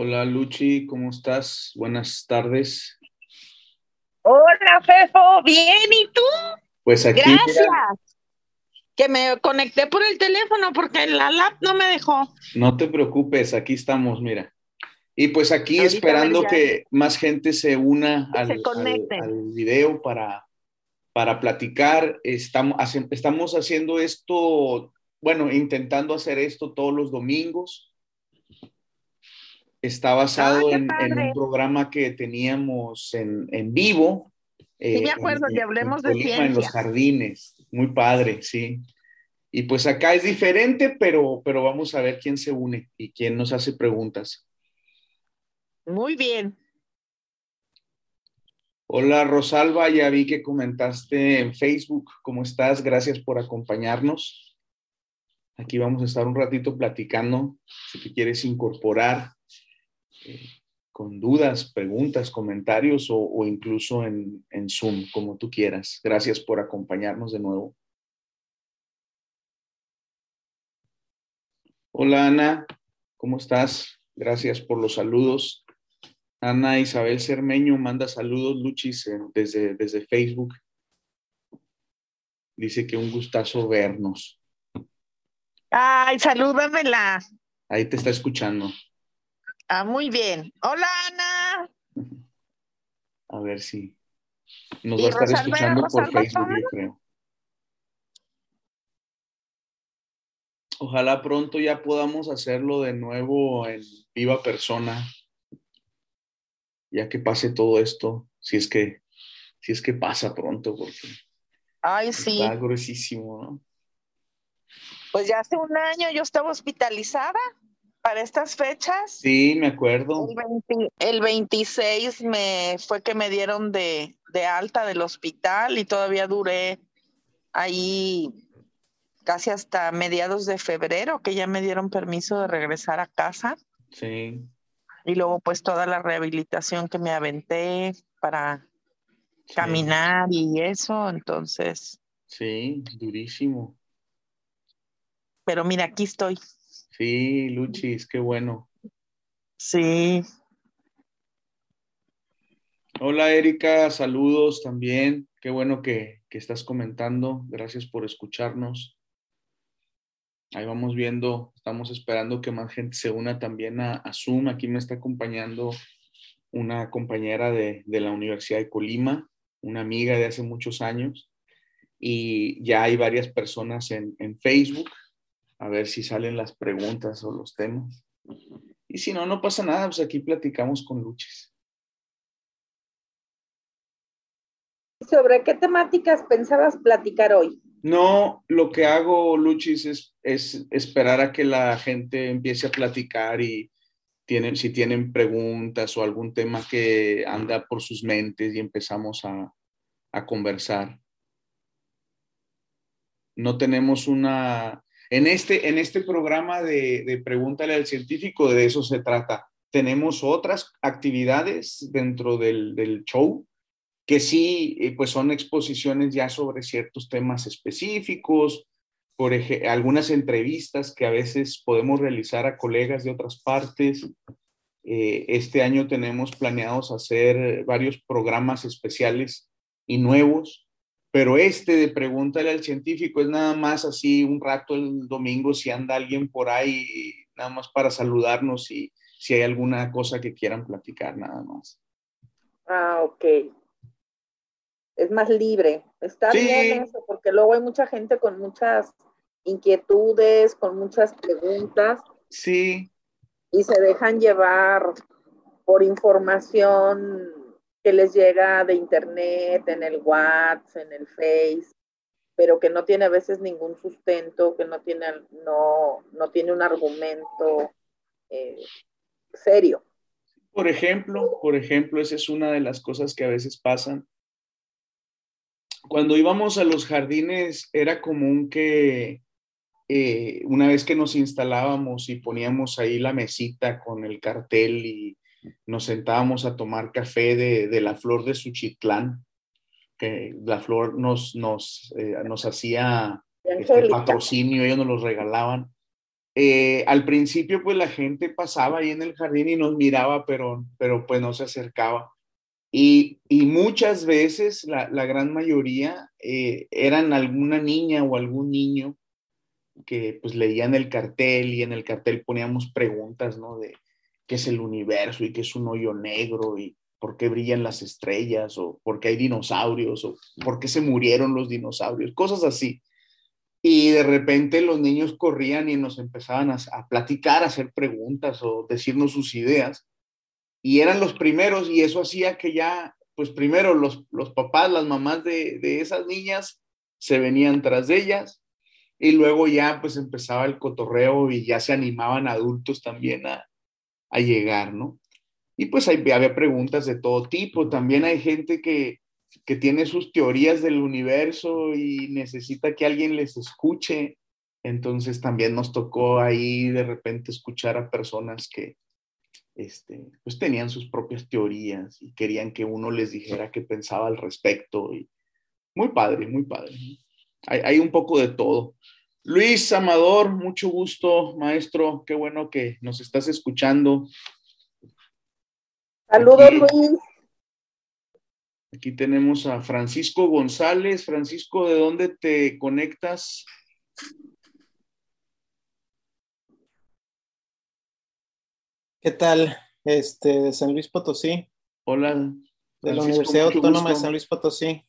Hola Luchi, ¿cómo estás? Buenas tardes. Hola Fefo, bien, ¿y tú? Pues aquí. Gracias. Que me conecté por el teléfono porque la lap no me dejó. No te preocupes, aquí estamos, mira. Y pues aquí Ahorita esperando que más gente se una al, se al- video para, para platicar. Estamos, hace- estamos haciendo esto, bueno, intentando hacer esto todos los domingos. Está basado Ah, en, un programa que teníamos en, en vivo. eh, me acuerdo, en- de en Hablemos de Colima, En los Ciencia. jardines. Muy padre, sí. Y pues acá es diferente, pero, pero vamos a ver quién se une y quién nos hace preguntas. Muy bien. Hola Rosalba, ya vi que comentaste en Facebook. ¿Cómo estás? Gracias por acompañarnos. Aquí vamos a estar un ratito platicando. Si te quieres incorporar eh, con dudas, preguntas, comentarios o, o incluso en, en Zoom, como tú quieras. Gracias por acompañarnos de nuevo. Hola Ana, ¿cómo estás? Gracias por los saludos. Ana Isabel Cermeño manda saludos, Luchis, eh, desde, desde Facebook. Dice que un gustazo vernos. Ay, salúdamela. Ahí te está escuchando. Ah, muy bien. Hola, Ana. A ver si nos ¿Y va a estar Rosalba- escuchando por Facebook, yo creo. Ojalá pronto ya podamos hacerlo de nuevo en viva persona, ya que pase todo esto, si es que, si es que pasa pronto, porque Ay, sí. está gruesísimo, ¿no? Pues ya hace un año yo estaba hospitalizada para estas fechas. Sí, me acuerdo. El, 20 el 26 me fue que me dieron de, de alta del hospital y todavía duré ahí casi hasta mediados de febrero que ya me dieron permiso de regresar a casa Sí, y luego pues toda la rehabilitación que me aventé para sí. caminar y eso, entonces, Sí, durísimo. pero mira, aquí estoy. Sí, Luchis, qué bueno. Sí, Hola Erika, saludos también. Qué bueno que, que estás comentando. Gracias por escucharnos. Ahí vamos viendo, estamos esperando que más gente se una también a, a Zoom. Aquí me está acompañando una compañera de, de la Universidad de Colima, una amiga de hace muchos años. Y ya hay varias personas en, en Facebook. A ver si salen las preguntas o los temas. Y si no, no pasa nada, pues aquí platicamos con Luchis. ¿Sobre qué temáticas pensabas platicar hoy? No, lo que hago, Luchis, es, es esperar a que la gente empiece a platicar y tienen, si tienen preguntas o algún tema que anda por sus mentes y empezamos a, a conversar. No tenemos una... En este, en este programa de, de Pregúntale al Científico, de eso se trata. Tenemos otras actividades dentro del, show que sí, eh, pues son exposiciones ya sobre ciertos temas específicos, por ej- algunas entrevistas que a veces podemos realizar a colegas de otras partes. Eh, este año tenemos planeados hacer varios programas especiales y nuevos, pero este de Pregúntale al Científico es nada más así un rato el domingo si anda alguien por ahí, nada más para saludarnos y si hay alguna cosa que quieran platicar, nada más. Ah, ok. Es más libre. Está Sí. bien eso, porque luego hay mucha gente con muchas inquietudes, con muchas preguntas Sí, y se dejan llevar por información que les llega de internet, en el WhatsApp, en el Face, pero que no tiene a veces ningún sustento, que no tiene, no, no tiene un argumento eh, serio. Por ejemplo, por ejemplo, esa es una de las cosas que a veces pasan. Cuando íbamos a los jardines era común que eh, una vez que nos instalábamos y poníamos ahí la mesita con el cartel y nos sentábamos a tomar café de, de la flor de Suchitlán, que la flor nos, nos, eh, nos hacía este patrocinio, ellos nos los regalaban. eh, al principio pues la gente pasaba ahí en el jardín y nos miraba, pero, pero pues no se acercaba. Y, muchas veces, la, gran mayoría, eh, eran alguna niña o algún niño que pues leían el cartel y en el cartel poníamos preguntas, ¿no? De qué es el universo y qué es un hoyo negro y por qué brillan las estrellas o por qué hay dinosaurios o por qué se murieron los dinosaurios, cosas así. Y de repente los niños corrían y nos empezaban a, a platicar, a hacer preguntas o decirnos sus ideas y eran los primeros y eso hacía que ya, pues primero los, los papás, las mamás de, de esas niñas se venían tras de ellas y luego ya pues empezaba el cotorreo y ya se animaban adultos también a, a llegar, ¿no? Y pues había preguntas de todo tipo, también hay gente que, que tiene sus teorías del universo y necesita que alguien les escuche, entonces también nos tocó ahí de repente escuchar a personas que, este, pues tenían sus propias teorías y querían que uno les dijera qué pensaba al respecto. Muy padre, muy padre. Hay, hay, un poco de todo. Luis Amador, mucho gusto, maestro. Qué bueno que nos estás escuchando. Saludos, Luis. Aquí tenemos a Francisco González. Francisco, ¿de dónde te conectas? ¿Qué tal? Este, de San Luis Potosí. Hola. De la Universidad Autónoma de San Luis Potosí.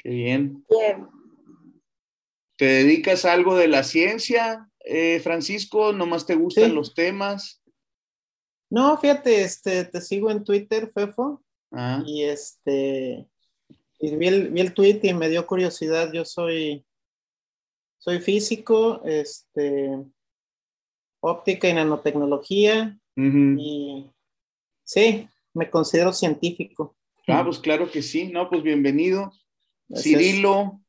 Qué bien. Bien. ¿Te dedicas a algo de la ciencia, eh, Francisco? ¿Nomás te gustan los temas? No, fíjate, este, te sigo en Twitter, Fefo. Ah. Y este, y vi el, vi el tweet y me dio curiosidad. Yo soy, soy físico, este, óptica y nanotecnología. Y sí, me considero científico. Ah, pues claro que sí. No, pues bienvenido. Cirilo,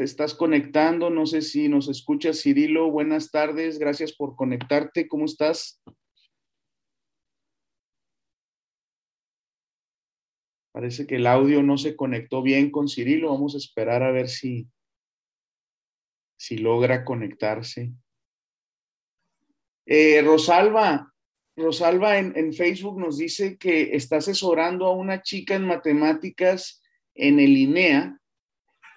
te estás conectando. No sé si nos escuchas, Cirilo. Buenas tardes. Gracias por conectarte. ¿Cómo estás? Parece que el audio no se conectó bien con Cirilo. Vamos a esperar a ver si, si logra conectarse. Eh, Rosalba, Rosalba en, Facebook nos dice que está asesorando a una chica en matemáticas en el INEA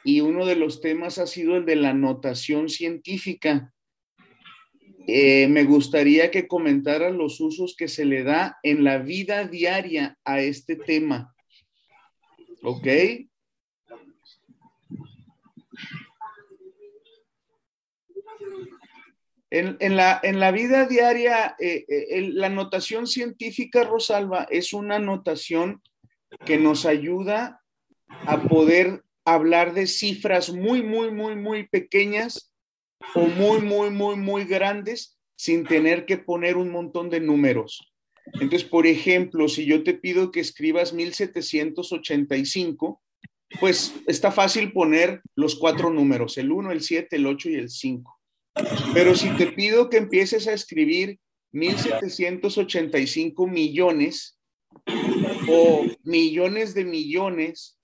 y uno de los temas ha sido el de la notación científica. Eh, me gustaría que comentara los usos que se le da en la vida diaria a este tema. ¿Ok? En, la, en la, vida diaria, eh, eh, la notación científica, Rosalba, es una notación que nos ayuda a poder hablar de cifras muy, muy, muy, muy pequeñas o muy, muy, muy, muy grandes sin tener que poner un montón de números. Entonces, por ejemplo, si yo te pido que escribas 1785, pues está fácil poner los cuatro números, el 1, el 7, el 8 y el 5. Pero si te pido que empieces a escribir 1.785 millones o millones de millones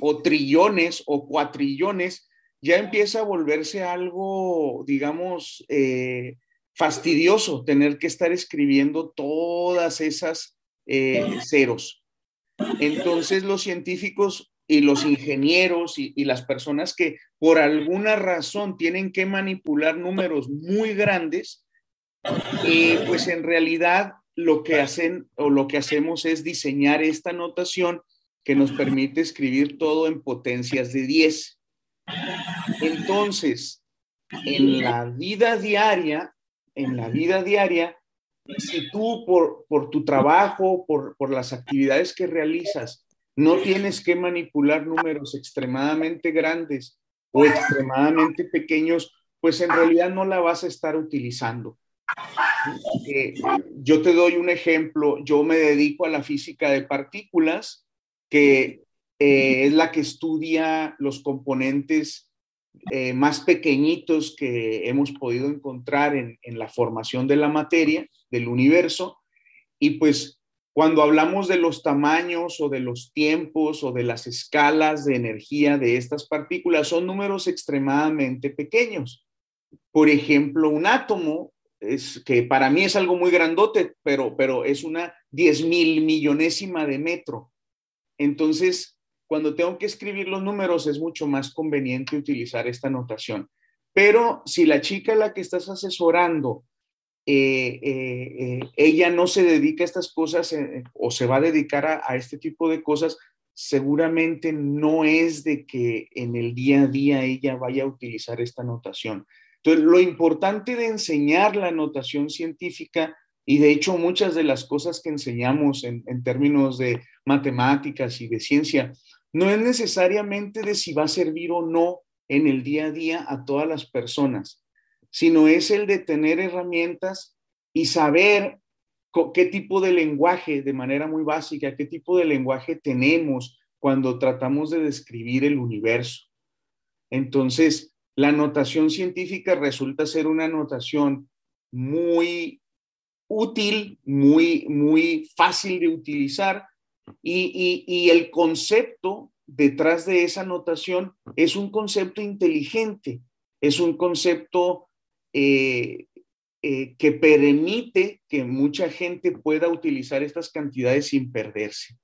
o trillones o cuatrillones, ya empieza a volverse algo, digamos, eh, fastidioso tener que estar escribiendo todas esas eh, ceros. Entonces los científicos y los ingenieros y, las personas que por alguna razón tienen que manipular números muy grandes, eh, pues en realidad lo que hacen o lo que hacemos es diseñar esta notación que nos permite escribir todo en potencias de 10. Entonces, en la vida diaria, en la vida diaria, si tú por, por tu trabajo, por, por las actividades que realizas, no tienes que manipular números extremadamente grandes o extremadamente pequeños, pues en realidad no la vas a estar utilizando. Eh, yo te doy un ejemplo, yo me dedico a la física de partículas, que eh, es la que estudia los componentes eh, más pequeñitos que hemos podido encontrar en, en la formación de la materia, del universo, y pues cuando hablamos de los tamaños o de los tiempos o de las escalas de energía de estas partículas, son números extremadamente pequeños. por ejemplo, un átomo, es, que para mí es algo muy grandote, pero, pero es una diez mil millonésima de metro. Entonces, cuando tengo que escribir los números es mucho más conveniente utilizar esta notación. Pero si la chica a la que estás asesorando, eh, eh, eh, ella no se dedica a estas cosas o se va a dedicar a, a, este tipo de cosas, seguramente no es de que en el día a día ella vaya a utilizar esta notación. Entonces, lo importante de enseñar la notación científica, y de hecho muchas de las cosas que enseñamos en, en términos de matemáticas y de ciencia, no es necesariamente de si va a servir o no en el día a día a todas las personas, sino es el de tener herramientas y saber qué tipo de lenguaje, de manera muy básica, qué tipo de lenguaje tenemos cuando tratamos de describir el universo. Entonces, la notación científica resulta ser una notación muy útil, muy, muy fácil de utilizar y, y, el concepto detrás de esa notación es un concepto inteligente, es un concepto eh, eh, que permite que mucha gente pueda utilizar estas cantidades sin perderse.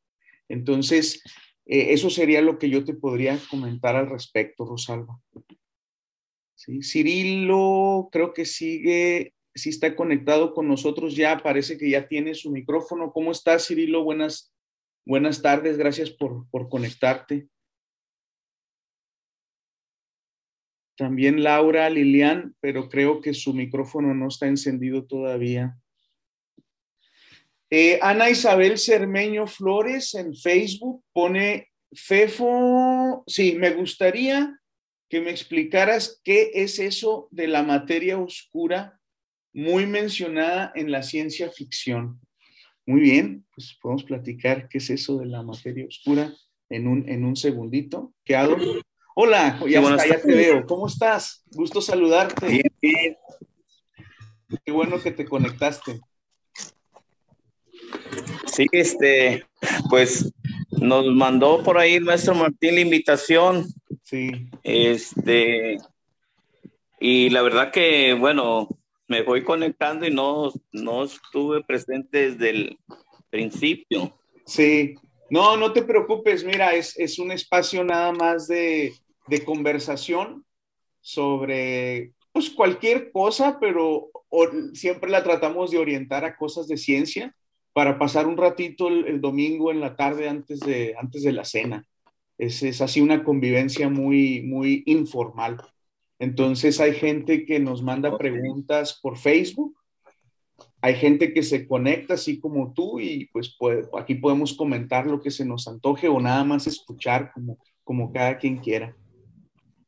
Entonces, eh, eso sería lo que yo te podría comentar al respecto, Rosalba. ¿Sí? Cirilo, creo que sigue, sí está conectado con nosotros ya, parece que ya tiene su micrófono. ¿Cómo estás, Cirilo? Buenas, buenas tardes, gracias por, por conectarte. También Laura Lilian, pero creo que su micrófono no está encendido todavía. Eh, Ana Isabel Cermeño Flores en Facebook pone Fefo, sí, me gustaría que me explicaras qué es eso de la materia oscura muy mencionada en la ciencia ficción. Muy bien, pues podemos platicar qué es eso de la materia oscura en un, en un segundito. ¿Qué hago? Hola, ya, está, ya te veo. ¿Cómo estás? Gusto saludarte. Bien, bien. Qué bueno que te conectaste. Sí, este, pues nos mandó por ahí nuestro Martín la invitación. Sí. Este, y la verdad que, bueno, me voy conectando y no, no estuve presente desde el principio. Sí, no, no te preocupes, mira, es, es un espacio nada más de, de conversación sobre pues, cualquier cosa, pero siempre la tratamos de orientar a cosas de ciencia para pasar un ratito el, domingo en la tarde antes de, antes de la cena. Es, es, así una convivencia muy, muy informal. Entonces hay gente que nos manda preguntas por Facebook, hay gente que se conecta así como tú y pues, pues aquí podemos comentar lo que se nos antoje o nada más escuchar como, como cada quien quiera.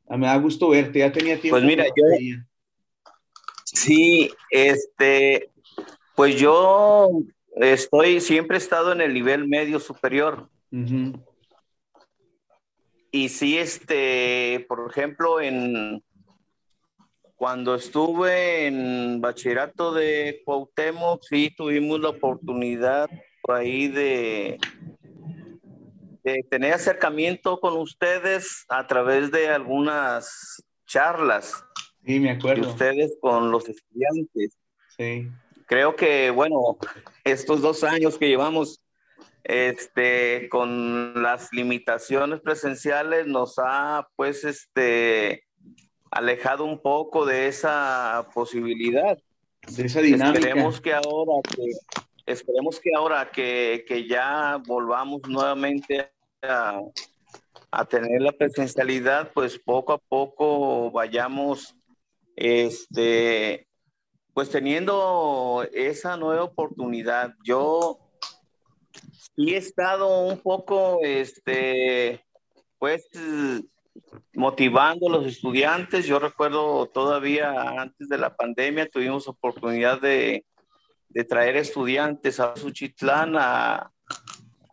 Ah, me da gusto verte, ya tenía tiempo. Pues mira, yo. Sí, este. Pues yo estoy, siempre he estado en el nivel medio superior. Y sí, este, por ejemplo, en. Cuando estuve en bachillerato de Cuauhtémoc, sí tuvimos la oportunidad por ahí de, de tener acercamiento con ustedes a través de algunas charlas. Sí, me acuerdo. De ustedes con los estudiantes. Sí. Creo que, bueno, estos dos años que llevamos este, con las limitaciones presenciales nos ha, pues, este, alejado un poco de esa posibilidad. De esa dinámica. Esperemos que ahora que, esperemos que ahora que, que ya volvamos nuevamente a, a, tener la presencialidad, pues poco a poco vayamos, este, pues teniendo esa nueva oportunidad. Yo sí he estado un poco, este, pues motivando a los estudiantes. Yo recuerdo todavía antes de la pandemia tuvimos oportunidad de, de traer estudiantes a Suchitlán a,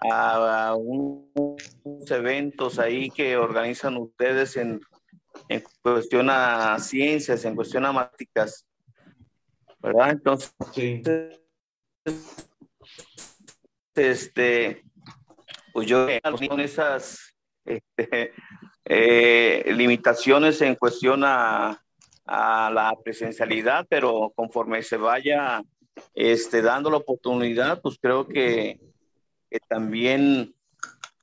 a, unos eventos ahí que organizan ustedes en, en cuestión a ciencias, en cuestión a matemáticas, ¿verdad? Entonces, sí. este, pues yo con esas este, eh, limitaciones en cuestión a, la presencialidad, pero conforme se vaya este, dando la oportunidad, pues creo que, también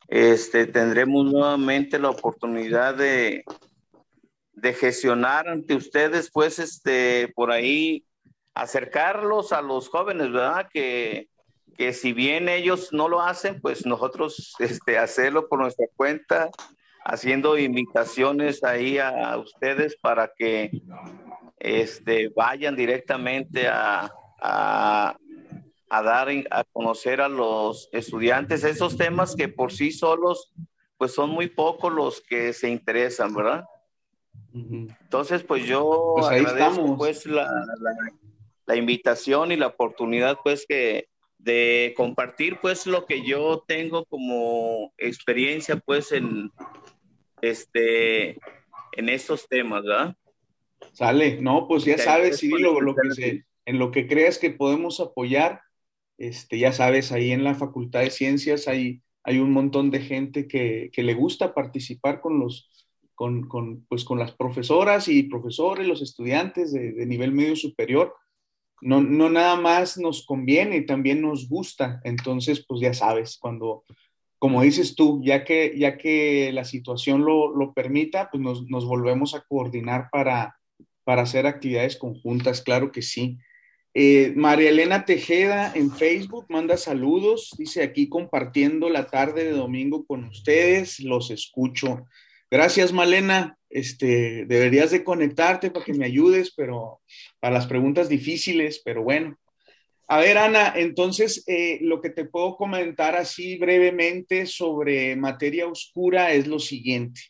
este, tendremos nuevamente la oportunidad de, gestionar ante ustedes, pues, este, por ahí, acercarlos a los jóvenes, ¿verdad? Que, que si bien ellos no lo hacen, pues nosotros este, hacerlo por nuestra cuenta, haciendo invitaciones ahí a, ustedes para que este, vayan directamente a, a, a, dar a conocer a los estudiantes esos temas que por sí solos, pues son muy pocos los que se interesan, ¿verdad? Entonces, pues yo pues agradezco pues la, la, la, invitación y la oportunidad pues que de compartir pues lo que yo tengo como experiencia pues en este en estos temas, ¿verdad? Sale, no, pues ya sabes, sí, lo, lo que se, en lo que creas que podemos apoyar, este, ya sabes, ahí en la Facultad de Ciencias hay, hay un montón de gente que, que le gusta participar con los, con, con, pues, con las profesoras y profesores, los estudiantes de, de nivel medio superior no, no nada más nos conviene, también nos gusta. Entonces, pues ya sabes, cuando, como dices tú, ya que, ya que la situación lo, lo permita, pues nos, nos, volvemos a coordinar para, para hacer actividades conjuntas, claro que sí. Eh, María Elena Tejeda en Facebook manda saludos, dice aquí compartiendo la tarde de domingo con ustedes, los escucho. Gracias, Malena. Este, deberías de conectarte para que me ayudes, pero para las preguntas difíciles, pero bueno. A ver, Ana, entonces eh, lo que te puedo comentar así brevemente sobre materia oscura es lo siguiente.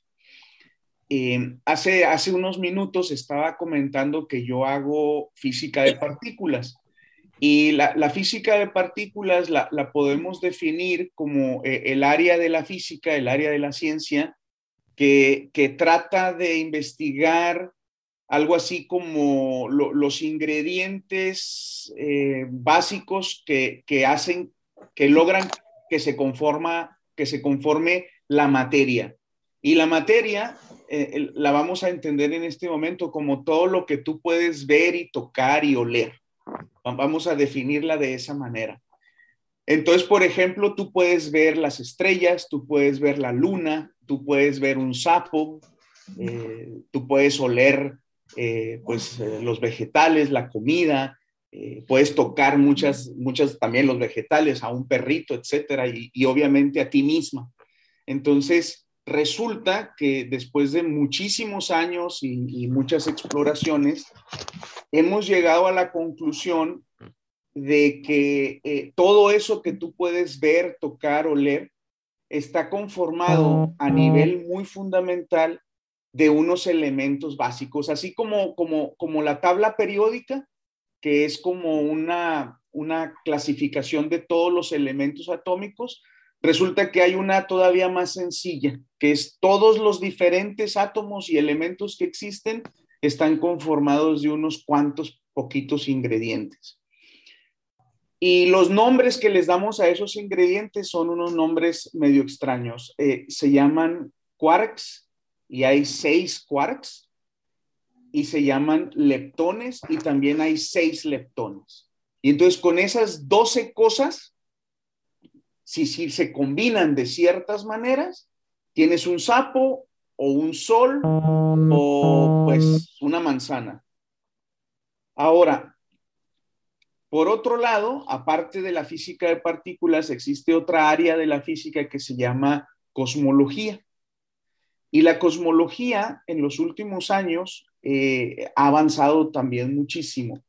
Eh, hace, hace unos minutos estaba comentando que yo hago física de partículas y la, la física de partículas la, la podemos definir como eh, el área de la física, el área de la ciencia que, trata de investigar algo así como los ingredientes eh, básicos que, hacen, que logran que se, conforma, que se conforme la materia. Y la materia eh, la vamos a entender en este momento como todo lo que tú puedes ver y tocar y oler. Vamos a definirla de esa manera. Entonces, por ejemplo, tú puedes ver las estrellas, tú puedes ver la luna, tú puedes ver un sapo, eh, tú puedes oler eh, pues, eh, los vegetales, la comida, puedes tocar muchas, muchas también los vegetales, a un perrito, etcétera, y, obviamente a ti misma. Entonces, resulta que después de muchísimos años y muchas exploraciones, hemos llegado a la conclusión de que todo eso que tú puedes ver, tocar, oler, está conformado a nivel muy fundamental de unos elementos básicos, así como, como, como la tabla periódica, que es como una, una clasificación de todos los elementos atómicos, resulta que hay una todavía más sencilla, que es todos los diferentes átomos y elementos que existen están conformados de unos cuantos poquitos ingredientes. Y los nombres que les damos a esos ingredientes son unos nombres medio extraños. Eh, se llaman quarks y hay seis quarks y se llaman leptones y también hay seis leptones. Y entonces con esas 12 cosas, si, si se combinan de ciertas maneras, tienes un sapo o un sol o pues una manzana. Ahora, por otro lado, aparte de la física de partículas, existe otra área de la física que se llama cosmología. Y la cosmología en los últimos años eh, ha avanzado también muchísimo.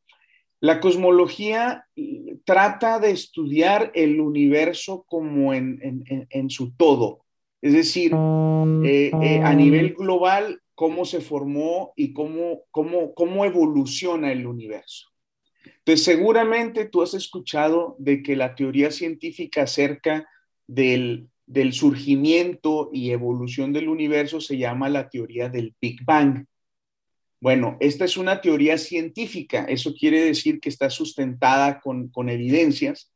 La cosmología eh, trata de estudiar el universo como en, su todo, es decir, eh, a nivel global, cómo se formó y cómo, cómo, cómo evoluciona el universo. Entonces, seguramente tú has escuchado de que la teoría científica acerca del, surgimiento y evolución del universo se llama la teoría del Big Bang. Bueno, esta es una teoría científica, eso quiere decir que está sustentada con, con evidencias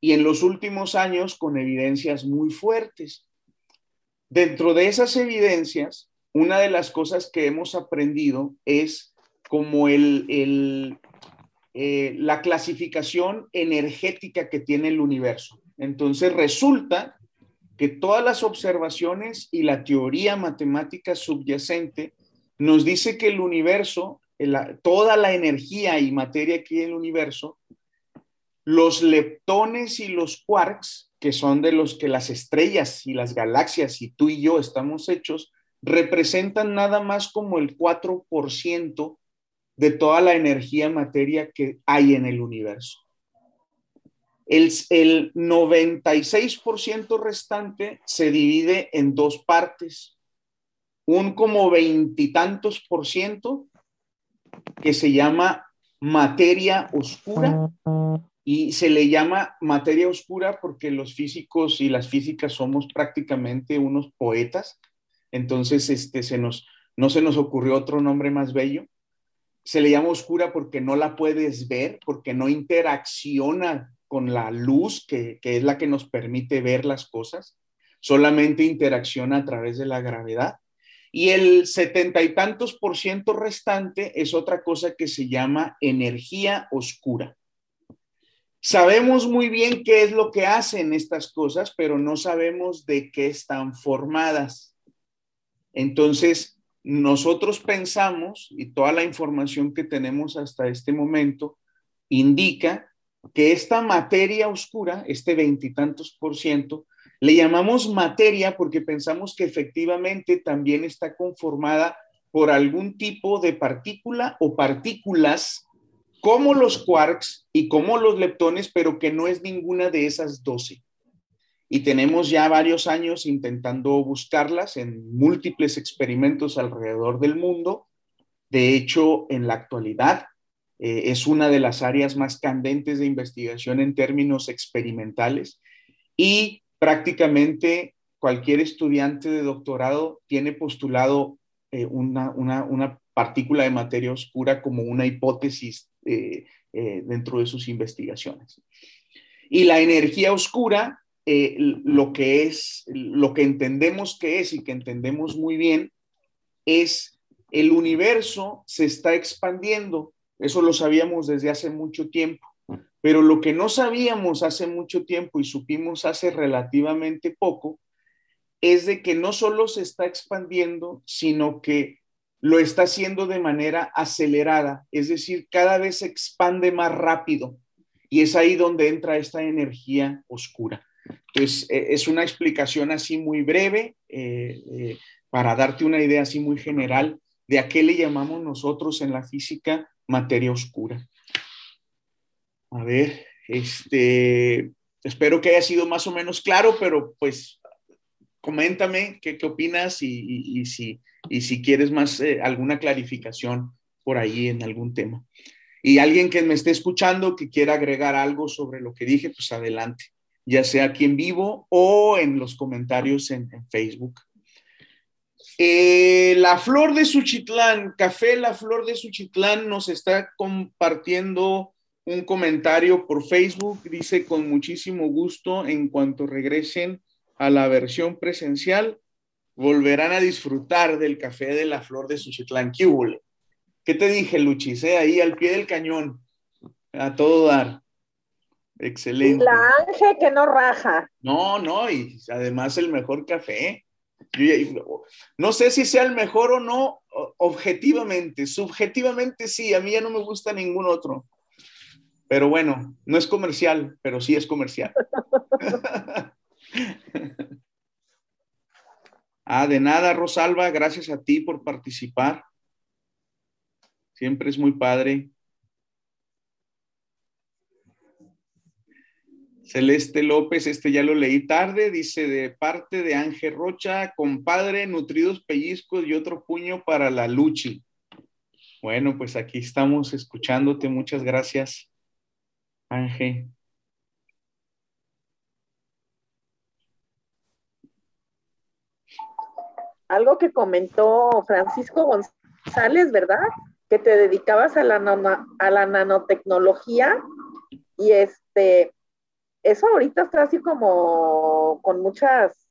y en los últimos años con evidencias muy fuertes. Dentro de esas evidencias, una de las cosas que hemos aprendido es como el, eh, la clasificación energética que tiene el universo. Entonces resulta que todas las observaciones y la teoría matemática subyacente nos dice que el universo, toda la energía y materia que hay en el universo, los leptones y los quarks, que son de los que las estrellas y las galaxias y tú y yo estamos hechos, representan nada más como el 4% de toda la energía materia que hay en el universo. El, el 96% restante se divide en dos partes. Un como veintitantos por ciento que se llama materia oscura y se le llama materia oscura porque los físicos y las físicas somos prácticamente unos poetas. Entonces, este, se nos, no se nos ocurrió otro nombre más bello. Se le llama oscura porque no la puedes ver, porque no interacciona con la luz, que, que es la que nos permite ver las cosas. Solamente interacciona a través de la gravedad. Y el setenta y tantos por ciento restante es otra cosa que se llama energía oscura. Sabemos muy bien qué es lo que hacen estas cosas, pero no sabemos de qué están formadas. Entonces, nosotros pensamos, y toda la información que tenemos hasta este momento, indica que esta materia oscura, este veintitantos por ciento, le llamamos materia porque pensamos que efectivamente también está conformada por algún tipo de partícula o partículas como los quarks y como los leptones, pero que no es ninguna de esas 12. Y tenemos ya varios años intentando buscarlas en múltiples experimentos alrededor del mundo. De hecho, en la actualidad eh, es una de las áreas más candentes de investigación en términos experimentales y prácticamente cualquier estudiante de doctorado tiene postulado eh, una, una, una partícula de materia oscura como una hipótesis eh, dentro de sus investigaciones. Y la energía oscura, lo que es, lo que entendemos que es y que entendemos muy bien, es el universo se está expandiendo. Eso lo sabíamos desde hace mucho tiempo. Pero lo que no sabíamos hace mucho tiempo y supimos hace relativamente poco es de que no solo se está expandiendo, sino que lo está haciendo de manera acelerada, es decir, cada vez se expande más rápido y es ahí donde entra esta energía oscura. Entonces, e, es una explicación así muy breve eh, eh, para darte una idea así muy general de a qué le llamamos nosotros en la física materia oscura. A ver, este, espero que haya sido más o menos claro, pero pues coméntame qué, qué opinas y si y si quieres más eh, alguna clarificación por ahí en algún tema. Y alguien que me esté escuchando que quiera agregar algo sobre lo que dije, pues adelante, ya sea aquí en vivo o en los comentarios en, Facebook. Eh, la flor de Suchitlán, Café La Flor de Suchitlán nos está compartiendo un comentario por Facebook. Dice con muchísimo gusto en cuanto regresen a la versión presencial, volverán a disfrutar del café de la flor de Suchitlán. ¿Qué, ¿Qué te dije, Luchis? Eh? Ahí al pie del cañón, a todo dar. Excelente. La Ángel que no raja. No, no, y además el mejor café. No sé si sea el mejor o no, objetivamente. Subjetivamente sí, a mí ya no me gusta ningún otro. Pero bueno, no es comercial, pero sí es comercial. Ah, de nada, Rosalba, gracias a ti por participar. Siempre es muy padre. Celeste López, este ya lo leí tarde, dice de parte de Ángel Rocha, compadre, nutridos pellizcos y otro puño para la Luchi. Bueno, pues aquí estamos escuchándote, muchas gracias, Ángel. algo que comentó Francisco González, ¿verdad? Que te dedicabas a la, a la nanotecnología y este, eso ahorita está así como con muchas,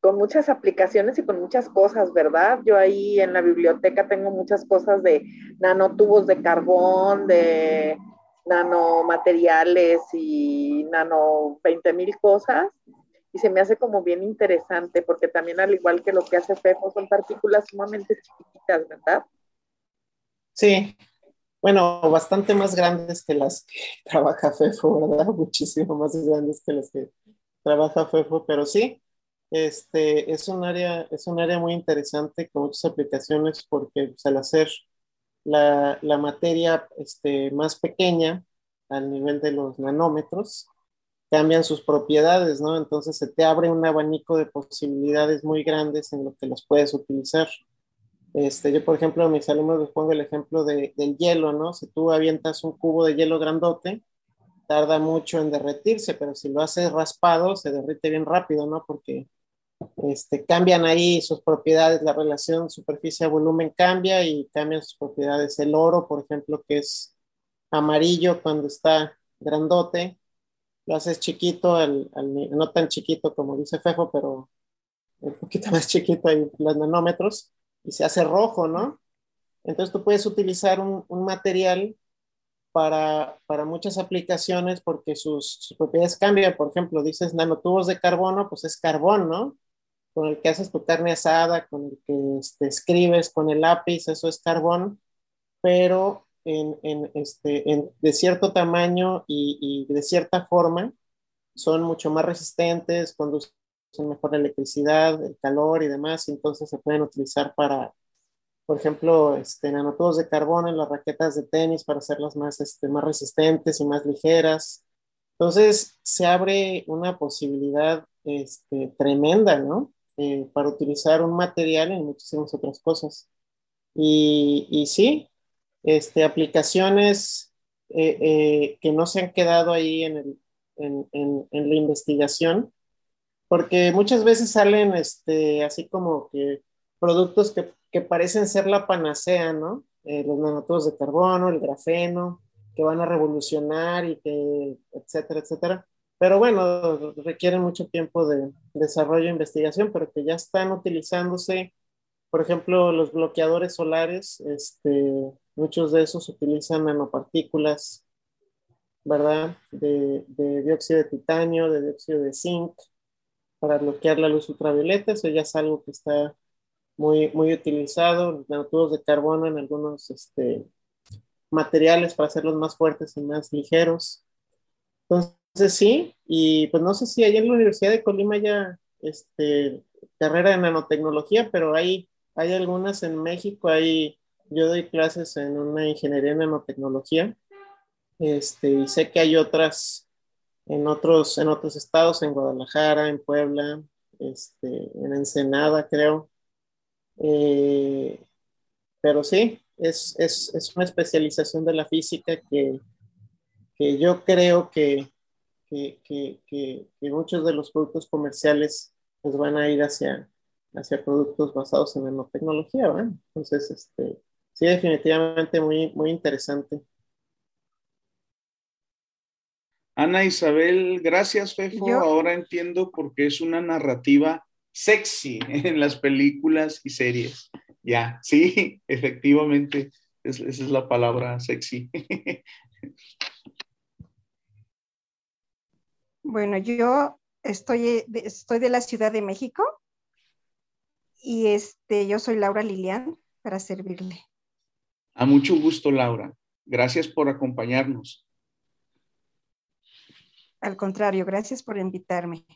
con muchas aplicaciones y con muchas cosas, ¿verdad? Yo ahí en la biblioteca tengo muchas cosas de nanotubos de carbón, de nanomateriales y nano 20 mil cosas. Y se me hace como bien interesante porque también al igual que lo que hace FEFO son partículas sumamente chiquititas, ¿verdad? Sí, bueno, bastante más grandes que las que trabaja FEFO, ¿verdad? Muchísimo más grandes que las que trabaja FEFO, pero sí, este, es, un área, es un área muy interesante con muchas aplicaciones porque pues, al hacer la, la, materia este, más pequeña al nivel de los nanómetros, cambian sus propiedades, ¿no? Entonces se te abre un abanico de posibilidades muy grandes en lo que las puedes utilizar. Este, yo, por ejemplo, a mis alumnos les pongo el ejemplo de, del hielo, ¿no? Si tú avientas un cubo de hielo grandote, tarda mucho en derretirse, pero si lo haces raspado, se derrite bien rápido, ¿no? Porque este, cambian ahí sus propiedades, la relación superficie volumen cambia y cambian sus propiedades. El oro, por ejemplo, que es amarillo cuando está grandote, lo haces chiquito, al, no tan chiquito como dice Fefo, pero un poquito más chiquito en los nanómetros, y se hace rojo, ¿no? Entonces tú puedes utilizar un, un material para, para, muchas aplicaciones porque sus, sus, propiedades cambian. Por ejemplo, dices nanotubos de carbono, pues es carbón, ¿no? con el que haces tu carne asada, con el que este, escribes con el lápiz, eso es carbón, pero en, en, este, en, de cierto tamaño y, y, de cierta forma son mucho más resistentes, conducen mejor la electricidad, el calor y demás, entonces se pueden utilizar para, por ejemplo, este, nanotubos de carbono en las raquetas de tenis para hacerlas más, este, más resistentes y más ligeras. Entonces se abre una posibilidad este, tremenda, ¿no? Eh, para utilizar un material en muchísimas otras cosas. Y, y sí, este, aplicaciones eh, eh, que no se han quedado ahí en, el, en, en, en, la investigación, porque muchas veces salen este, así como que productos que, que parecen ser la panacea, ¿no? los nanotubos de carbono, el grafeno, que van a revolucionar y que, etcétera, etcétera pero bueno, requieren mucho tiempo de desarrollo e investigación, pero que ya están utilizándose, por ejemplo, los bloqueadores solares, este, muchos de esos utilizan nanopartículas, ¿verdad? De, de dióxido de titanio, de dióxido de zinc, para bloquear la luz ultravioleta, eso ya es algo que está muy, muy utilizado, nanotubos de carbono en algunos este, materiales para hacerlos más fuertes y más ligeros. Entonces, sí, y pues no sé si allá en la Universidad de Colima haya este, carrera de nanotecnología, pero hay, hay algunas en México, hay, yo doy clases en una ingeniería en nanotecnología, este, y sé que hay otras en otros, en otros estados, en Guadalajara, en Puebla, este, en Ensenada, creo. Eh, pero sí, es, es, es, una especialización de la física que, que yo creo que, que, que, muchos de los productos comerciales pues van a ir hacia, hacia productos basados en nanotecnología, ¿verdad? Entonces, este, sí, definitivamente muy, muy interesante. Ana Isabel, gracias, Fefo. ¿Yo? Ahora entiendo por qué es una narrativa sexy en las películas y series. Ya, sí, efectivamente, es, esa es la palabra sexy. Bueno, yo estoy, estoy de la Ciudad de México y este, yo soy Laura Lilian para servirle. A mucho gusto, Laura. Gracias por acompañarnos. Al contrario, gracias por invitarme.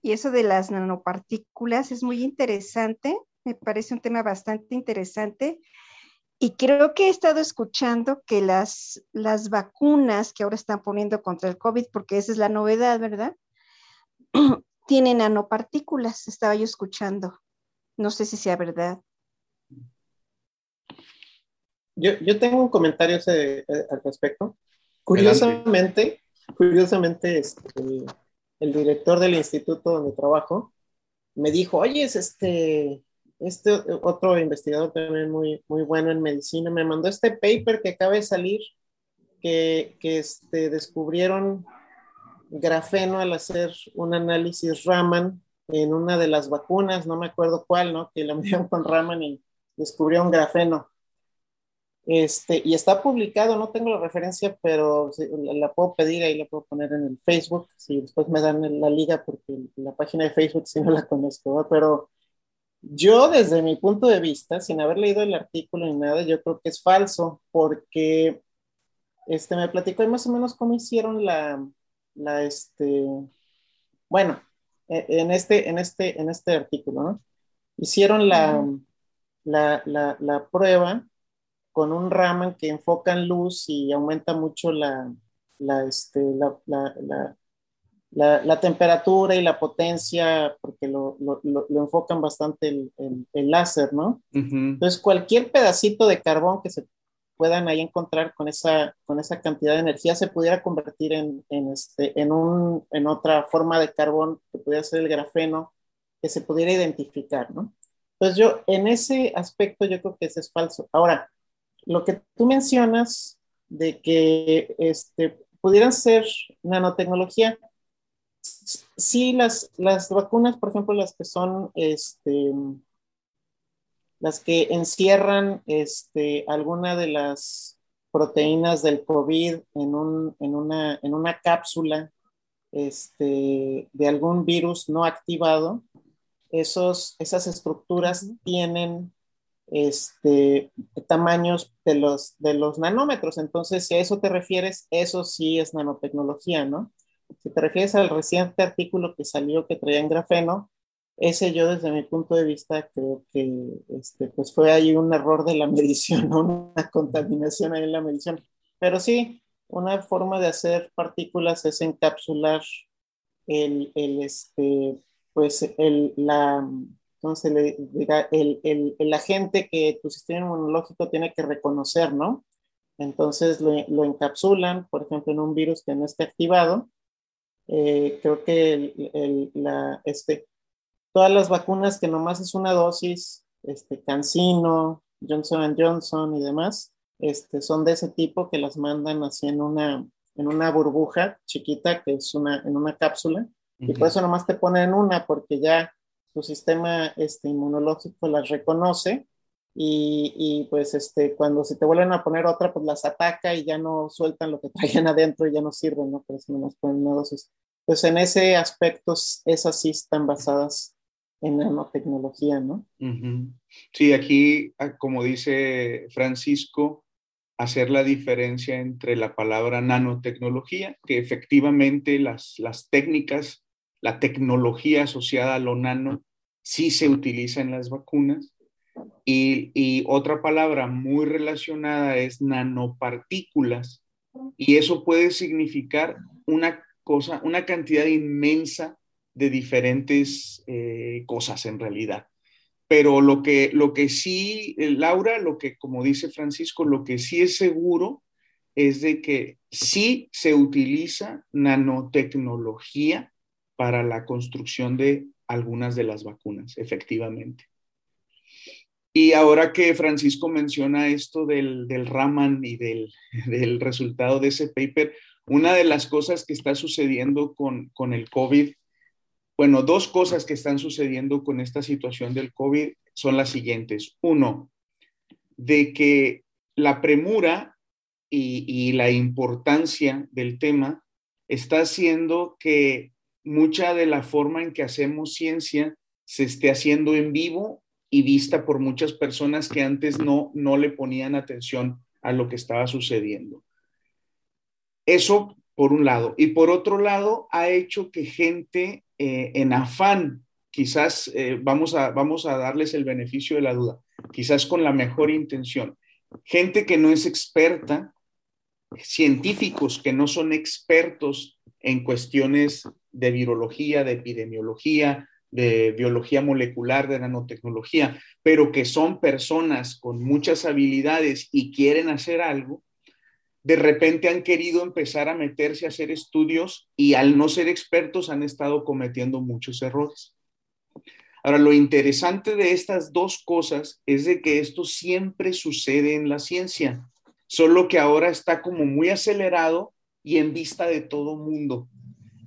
Y eso de las nanopartículas es muy interesante, me parece un tema bastante interesante y creo que he estado escuchando que las, las vacunas que ahora están poniendo contra el COVID, porque esa es la novedad, ¿verdad? Tienen nanopartículas, estaba yo escuchando. No sé si sea verdad. Yo, yo tengo un comentario ese, eh, al respecto. Curiosamente, Adelante. Curiosamente, este, el director del instituto donde trabajo me dijo, oye, es este, este otro investigador también muy, muy bueno en medicina me mandó este paper que acaba de salir, que, que este, descubrieron grafeno al hacer un análisis Raman en una de las vacunas, no me acuerdo cuál, ¿no? Que la metieron con Raman y descubrió un grafeno. Este, y está publicado, no tengo la referencia, pero la puedo pedir, ahí la puedo poner en el Facebook, si después me dan la liga, porque la página de Facebook sí no la conozco, pero yo desde mi punto de vista, sin haber leído el artículo ni nada, yo creo que es falso, porque este, me platicó más o menos cómo hicieron la, la este, bueno, e, en este, en este, en este artículo, ¿no? Hicieron la, la, la, la prueba con un Raman que enfoca en luz y aumenta mucho la, la, este, la, la, temperatura y la potencia, porque lo, lo, lo, enfocan bastante el, el, láser, ¿no? Entonces, cualquier pedacito de carbón que se puedan ahí encontrar con esa, con esa cantidad de energía se pudiera convertir en, en, este, en, un, en otra forma de carbón que pudiera ser el grafeno, que se pudiera identificar, ¿no? Entonces, yo en ese aspecto yo creo que ese es falso. Ahora, lo que tú mencionas de que este, pudieran ser nanotecnología, sí, las, las vacunas, por ejemplo, las que son, este, las que encierran este, alguna de las proteínas del COVID en, un, en, una, en una cápsula este, de algún virus no activado, esos, esas estructuras tienen este, tamaños de los, de los nanómetros. Entonces, si a eso te refieres, eso sí es nanotecnología, ¿no? Si te refieres al reciente artículo que salió que traía en grafeno, ese yo desde mi punto de vista creo que este, pues fue ahí un error de la medición, una contaminación ahí en la medición. Pero sí, una forma de hacer partículas es encapsular el, el este, pues el, la, entonces le diga, el, el, el, agente que tu sistema inmunológico tiene que reconocer, ¿no? Entonces lo, lo encapsulan, por ejemplo, en un virus que no esté activado. Eh, creo que el, la, este, todas las vacunas que nomás es una dosis, este, Cancino, Johnson Johnson y demás, este, son de ese tipo que las mandan así en una, en una burbuja chiquita, que es una, en una cápsula, y por eso nomás te ponen una, porque ya tu sistema este, inmunológico las reconoce y, y, pues este, cuando se te vuelven a poner otra, pues las ataca y ya no sueltan lo que traían adentro y ya no sirven, ¿no? Por eso no ponen una dosis. Pues en ese aspecto, esas sí están basadas en nanotecnología, ¿no? Sí, aquí, ah, como dice Francisco, hacer la diferencia entre la palabra nanotecnología, que efectivamente las, las técnicas la tecnología asociada a lo nano sí se utiliza en las vacunas. Y, otra palabra muy relacionada es nanopartículas. Y eso puede significar una cosa, una cantidad inmensa de diferentes eh, cosas en realidad. Pero lo que, lo que sí, eh, Laura, lo que, como dice Francisco, lo que sí es seguro es de que sí se utiliza nanotecnología para la construcción de algunas de las vacunas, efectivamente. Y ahora que Francisco menciona esto del, del Raman y del, del, resultado de ese paper, una de las cosas que está sucediendo con, con el COVID, bueno, dos cosas que están sucediendo con esta situación del COVID son las siguientes. Uno, de que la premura y, y la importancia del tema está haciendo que mucha de la forma en que hacemos ciencia se esté haciendo en vivo y vista por muchas personas que antes no, no le ponían atención a lo que estaba sucediendo. Eso por un lado. Y por otro lado, ha hecho que gente eh, en afán, quizás eh, vamos, a, vamos a darles el beneficio de la duda, quizás con la mejor intención, gente que no es experta, científicos que no son expertos en cuestiones de virología, de epidemiología, de biología molecular, de nanotecnología, pero que son personas con muchas habilidades y quieren hacer algo, de repente han querido empezar a meterse a hacer estudios y al no ser expertos han estado cometiendo muchos errores. Ahora, lo interesante de estas dos cosas es de que esto siempre sucede en la ciencia, solo que ahora está como muy acelerado y en vista de todo mundo.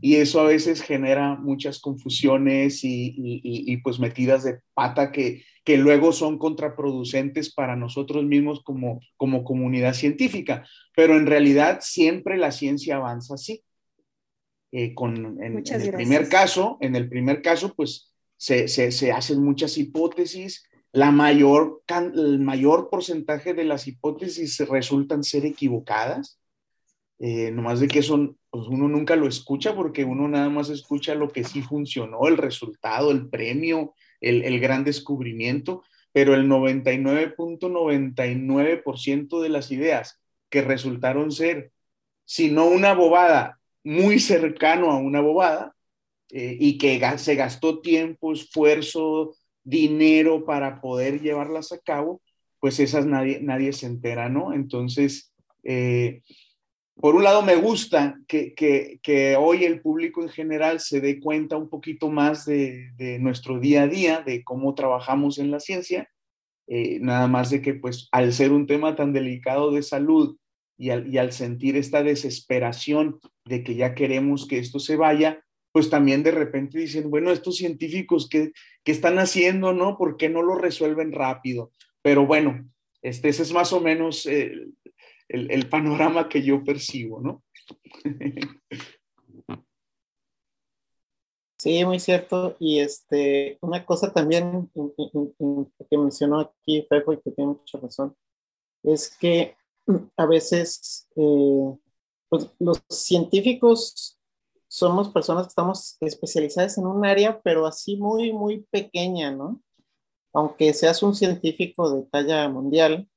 y eso a veces genera muchas confusiones y, pues metidas de pata que, que, luego son contraproducentes para nosotros mismos como, como comunidad científica. Pero en realidad siempre la ciencia avanza así. Eh, con, en, el primer caso, en el primer caso, pues se, se, se hacen muchas hipótesis, la mayor, el mayor porcentaje de las hipótesis resultan ser equivocadas, eh, nomás de que eso pues uno nunca lo escucha porque uno nada más escucha lo que sí funcionó, el resultado, el premio, el, el gran descubrimiento, pero el 99.99% de las ideas que resultaron ser, si no una bobada, muy cercano a una bobada, eh, y que se gastó tiempo, esfuerzo, dinero para poder llevarlas a cabo, pues esas nadie, nadie se entera, ¿no? Entonces, eh, por un lado me gusta que, que, hoy el público en general se dé cuenta un poquito más de, de nuestro día a día, de cómo trabajamos en la ciencia, eh, nada más de que pues al ser un tema tan delicado de salud y al, y al sentir esta desesperación de que ya queremos que esto se vaya, pues también de repente dicen, bueno, estos científicos, ¿qué, están haciendo, no? ¿Por qué no lo resuelven rápido? Pero bueno, este, ese es más o menos eh, el, panorama que yo percibo, ¿no? Sí, muy cierto. Y este, una cosa también que mencionó aquí Fefo y que tiene mucha razón, es que a veces eh, pues, los científicos somos personas que estamos especializadas en un área, pero así muy, muy pequeña, ¿no? Aunque seas un científico de talla mundial,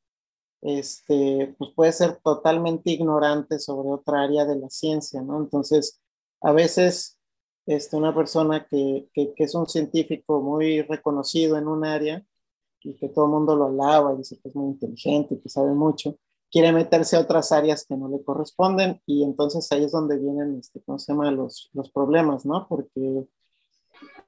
este, pues puede ser totalmente ignorante sobre otra área de la ciencia, ¿no? Entonces, a veces este, una persona que, que, es un científico muy reconocido en un área y que todo el mundo lo alaba y dice que es muy inteligente y que sabe mucho, quiere meterse a otras áreas que no le corresponden y entonces ahí es donde vienen, este, ¿cómo se llama? Los, los problemas, ¿no? Porque,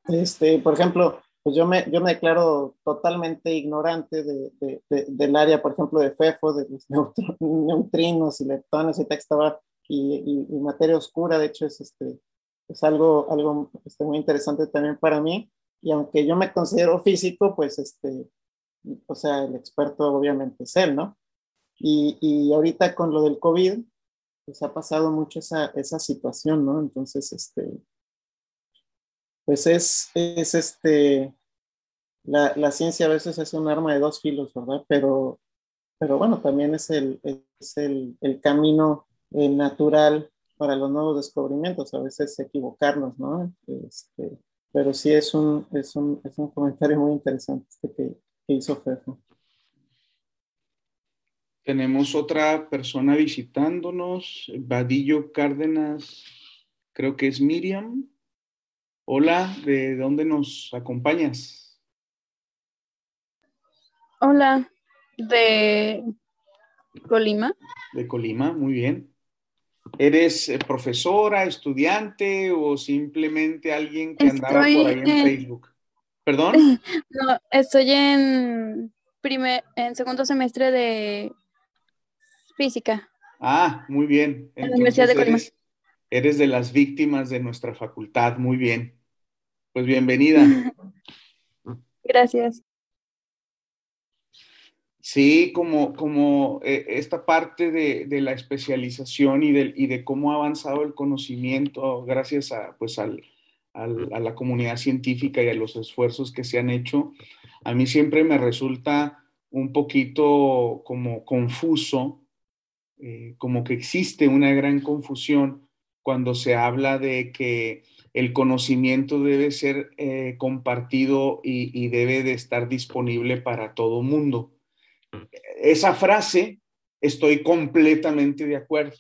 este, por ejemplo, pues yo me, yo me declaro totalmente ignorante de, de, del área, por ejemplo, de FEFO, de los neutrinos y leptones y estaba y, y, materia oscura, de hecho es, este, es algo, algo este, muy interesante también para mí, y aunque yo me considero físico, pues, este, o sea, el experto obviamente es él, ¿no? Y, y ahorita con lo del COVID, pues ha pasado mucho esa, esa situación, ¿no? Entonces, este, pues es, es este, la, ciencia a veces es un arma de dos filos, ¿verdad? Pero, pero bueno, también es el, es el, el camino eh, natural para los nuevos descubrimientos, a veces equivocarnos, ¿no? Este, pero sí es un, es un, es un comentario muy interesante este que, que hizo. Tenemos otra persona visitándonos, Vadillo Cárdenas, creo que es Miriam. Hola, ¿de dónde nos acompañas? Hola, de Colima. De Colima, muy bien. ¿Eres eh, profesora, estudiante o simplemente alguien que andaba por ahí en, Facebook? ¿Perdón? No, estoy en, primer, en segundo semestre de física. Ah, muy bien. en la Universidad de Colima. Eres, eres de las víctimas de nuestra facultad, muy bien. Pues bienvenida. Gracias. Sí, como, como eh, esta parte de, de, la especialización y de, y de, cómo ha avanzado el conocimiento gracias a, pues al, al, a la comunidad científica y a los esfuerzos que se han hecho, a mí siempre me resulta un poquito como confuso, eh, como que existe una gran confusión cuando se habla de que el conocimiento debe ser eh, compartido y, y debe de estar disponible para todo mundo esa frase estoy completamente de acuerdo,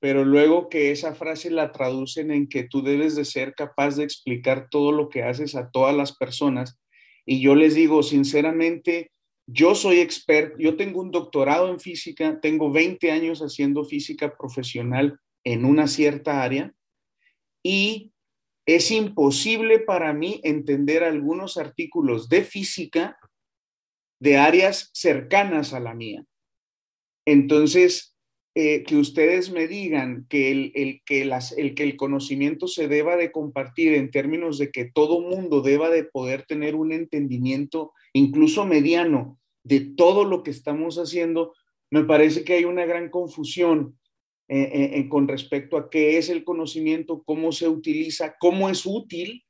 pero luego que esa frase la traducen en que tú debes de ser capaz de explicar todo lo que haces a todas las personas. Y yo les digo, sinceramente, yo soy experto, yo tengo un doctorado en física, tengo 20 años haciendo física profesional en una cierta área y es imposible para mí entender algunos artículos de física de áreas cercanas a la mía. Entonces, eh, que ustedes me digan que el, que el conocimiento se deba de compartir en términos de que todo mundo deba de poder tener un entendimiento, incluso mediano, de todo lo que estamos haciendo, me parece que hay una gran confusión eh, eh, con respecto a qué es el conocimiento, cómo se utiliza, cómo es útil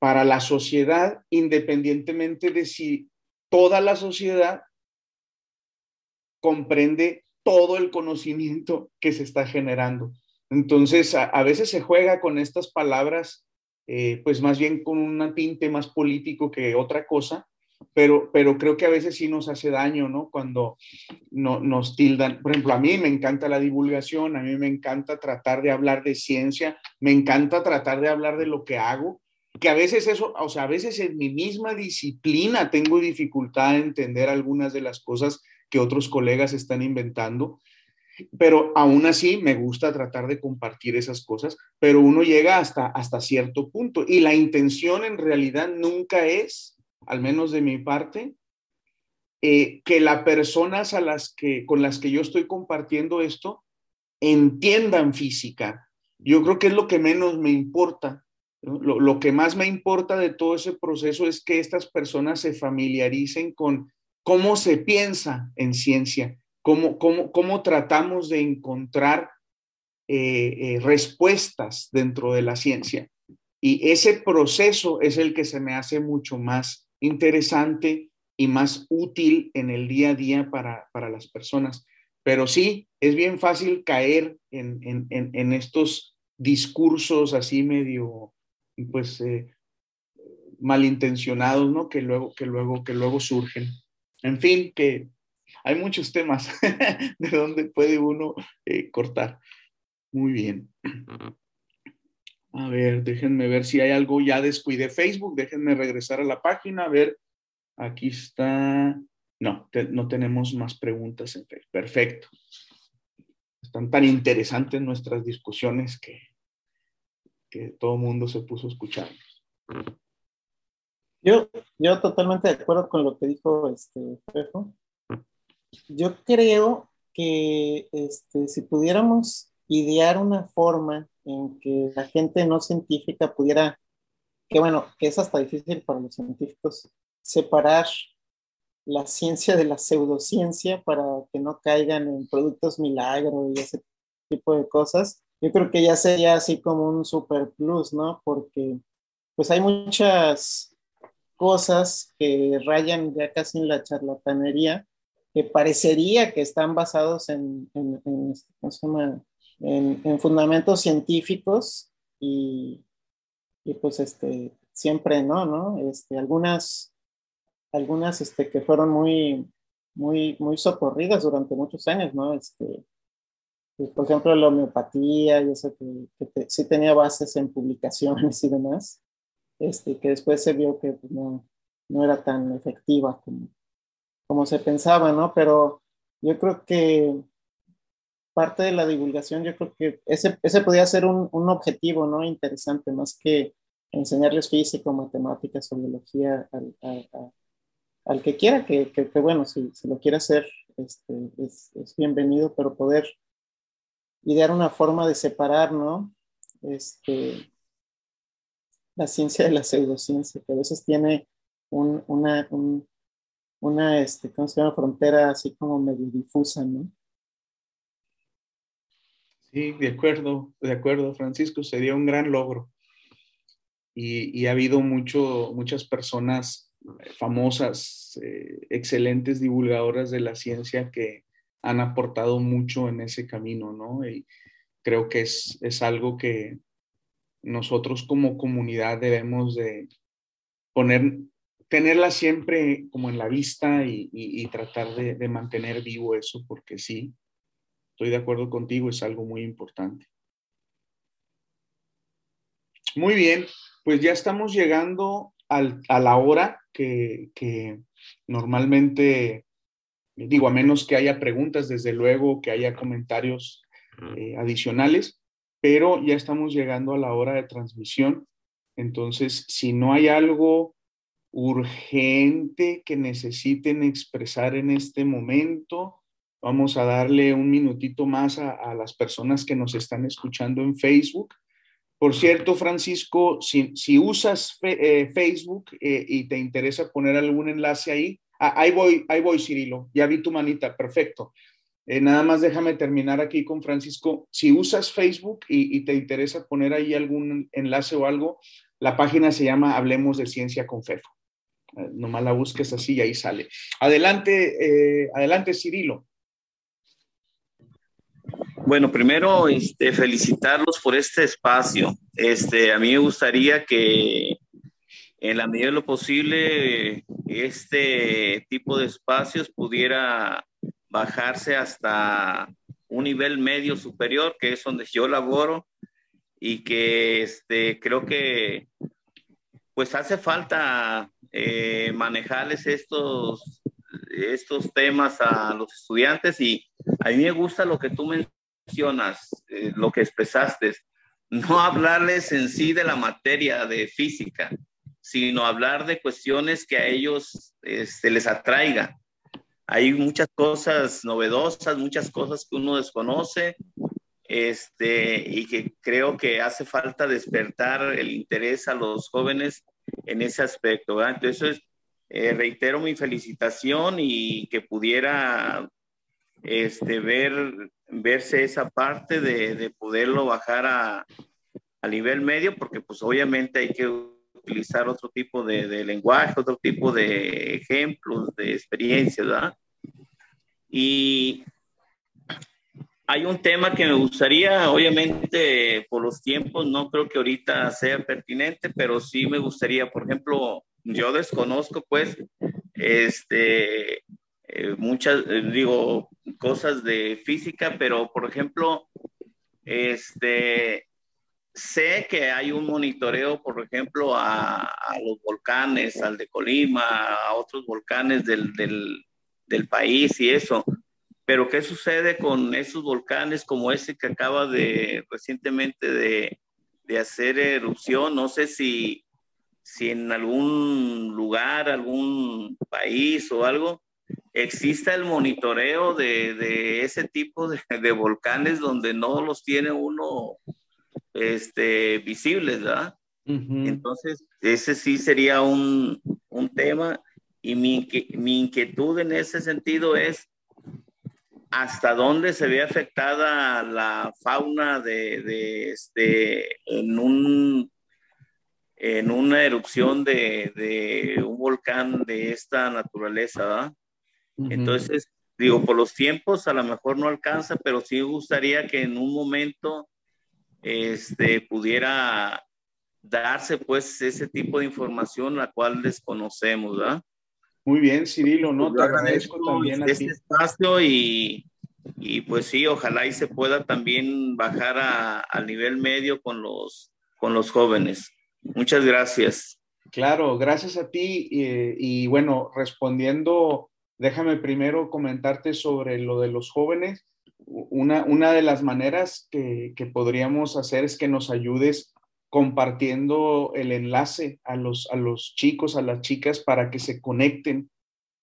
para la sociedad, independientemente de si toda la sociedad comprende todo el conocimiento que se está generando. Entonces, a, veces se juega con estas palabras, eh, pues más bien con un tinte más político que otra cosa, pero, pero creo que a veces sí nos hace daño, ¿no? Cuando no, nos tildan. Por ejemplo, a mí me encanta la divulgación, a mí me encanta tratar de hablar de ciencia, me encanta tratar de hablar de lo que hago, que a veces eso, o sea, a veces en mi misma disciplina tengo dificultad en entender algunas de las cosas que otros colegas están inventando, pero aún así me gusta tratar de compartir esas cosas, pero uno llega hasta, hasta cierto punto y la intención en realidad nunca es al menos de mi parte, eh, que las personas a las que, con las que yo estoy compartiendo esto entiendan física. Yo creo que es lo que menos me importa. Lo, lo, que más me importa de todo ese proceso es que estas personas se familiaricen con cómo se piensa en ciencia, cómo, cómo, cómo tratamos de encontrar eh, eh, respuestas dentro de la ciencia. Y ese proceso es el que se me hace mucho más interesante y más útil en el día a día para, las personas. Pero sí, es bien fácil caer en, estos discursos así medio, pues, eh, malintencionados, ¿no? Que luego, que, luego, que luego surgen. En fin, que hay muchos temas de donde puede uno eh, cortar. Muy bien. A ver, déjenme ver si hay algo. Ya descuidé Facebook. Déjenme regresar a la página. A ver, aquí está. No, no tenemos más preguntas en Facebook. Perfecto. Están tan interesantes nuestras discusiones que, que todo el mundo se puso a escucharnos. Yo, yo totalmente de acuerdo con lo que dijo este Yo creo que este, si pudiéramos idear una forma en que la gente no científica pudiera, que bueno, es hasta difícil para los científicos, separar la ciencia de la pseudociencia para que no caigan en productos milagro y ese tipo de cosas. Yo creo que ya sería así como un super plus, ¿no? Porque pues hay muchas cosas que rayan ya casi en la charlatanería que parecería que están basados en, en, en en, fundamentos científicos y, y, pues este, siempre no, ¿no? Este, algunas, algunas este, que fueron muy, muy, muy socorridas durante muchos años, ¿no? Este, pues, por ejemplo, la homeopatía, y eso que, que sí tenía bases en publicaciones y demás, este, que después se vio que pues, no, no era tan efectiva como, como se pensaba, ¿no? Pero yo creo que parte de la divulgación, yo creo que ese, ese podría ser un, un, objetivo, ¿no? Interesante, más que enseñarles física, matemáticas o biología al, al, que quiera, que, que, bueno, si, si, lo quiere hacer, este, es, es, bienvenido, pero poder idear una forma de separar, ¿no? Este, la ciencia de la pseudociencia, que a veces tiene un, una, un, una este, ¿cómo se llama? frontera así como medio difusa, ¿no? Sí, de acuerdo, de acuerdo, Francisco, sería un gran logro. Y, ha habido mucho, muchas personas famosas, eh, excelentes divulgadoras de la ciencia que han aportado mucho en ese camino, ¿no? Y creo que es, es algo que nosotros como comunidad debemos de poner, tenerla siempre como en la vista y, tratar de, de mantener vivo eso, porque sí, Estoy de acuerdo contigo, es algo muy importante. Muy bien, pues ya estamos llegando a la hora que, normalmente, digo, a menos que haya preguntas, desde luego que haya comentarios eh, adicionales, pero ya estamos llegando a la hora de transmisión. Entonces, si no hay algo urgente que necesiten expresar en este momento, Vamos a darle un minutito más a, las personas que nos están escuchando en Facebook. Por cierto, Francisco, si, usas eh, Facebook eh, y te interesa poner algún enlace ahí, ah, ahí voy, ahí voy, Cirilo, ya vi tu manita, perfecto. Eh, nada más déjame terminar aquí con Francisco. Si usas Facebook y, te interesa poner ahí algún enlace o algo, la página se llama Hablemos de Ciencia con FEFO. nomás la busques así y ahí sale. Adelante, adelante, Cirilo. Bueno, primero, este, felicitarlos por este espacio. Este, a mí me gustaría que en la medida de lo posible este tipo de espacios pudiera bajarse hasta un nivel medio superior, que es donde yo laboro, y que este, creo que pues hace falta eh, manejarles estos, estos temas a los estudiantes. Y a mí me gusta lo que tú mencionas, eh, lo que expresaste, no hablarles en sí de la materia de física, sino hablar de cuestiones que a ellos este, les atraiga. Hay muchas cosas novedosas, muchas cosas que uno desconoce, este, y que creo que hace falta despertar el interés a los jóvenes en ese aspecto. Entonces, eh, reitero mi felicitación y que pudiera este, ver, verse esa parte de, de poderlo bajar a, a, nivel medio, porque pues obviamente hay que utilizar otro tipo de, de lenguaje, otro tipo de ejemplos, de experiencias, ¿verdad? Y hay un tema que me gustaría, obviamente por los tiempos, no creo que ahorita sea pertinente, pero sí me gustaría, por ejemplo, yo desconozco pues, este, eh, muchas, eh, digo, cosas de física, pero por ejemplo, este, sé que hay un monitoreo, por ejemplo, a, los volcanes, al de Colima, a otros volcanes del, del, país y eso. Pero ¿qué sucede con esos volcanes como ese que acaba de recientemente de, de hacer erupción? No sé si, si en algún lugar, algún país o algo, exista el monitoreo de, ese tipo de, volcanes donde no los tiene uno este, visibles, ¿verdad? Entonces, ese sí sería un, tema y mi, mi, inquietud en ese sentido es hasta dónde se ve afectada la fauna de, este, en, un, en una erupción de, de un volcán de esta naturaleza, ¿verdad? Entonces, digo, por los tiempos a lo mejor no alcanza, pero sí gustaría que en un momento este, pudiera darse pues ese tipo de información la cual desconocemos, ¿verdad? Muy bien, Cirilo, ¿no? Te agradezco también a este espacio y, y, pues sí, ojalá y se pueda también bajar a, al nivel medio con los, con los jóvenes. Muchas gracias. Claro, gracias a ti. y bueno, respondiendo Déjame primero comentarte sobre lo de los jóvenes. Una, una de las maneras que, podríamos hacer es que nos ayudes compartiendo el enlace a los, a los chicos, a las chicas, para que se conecten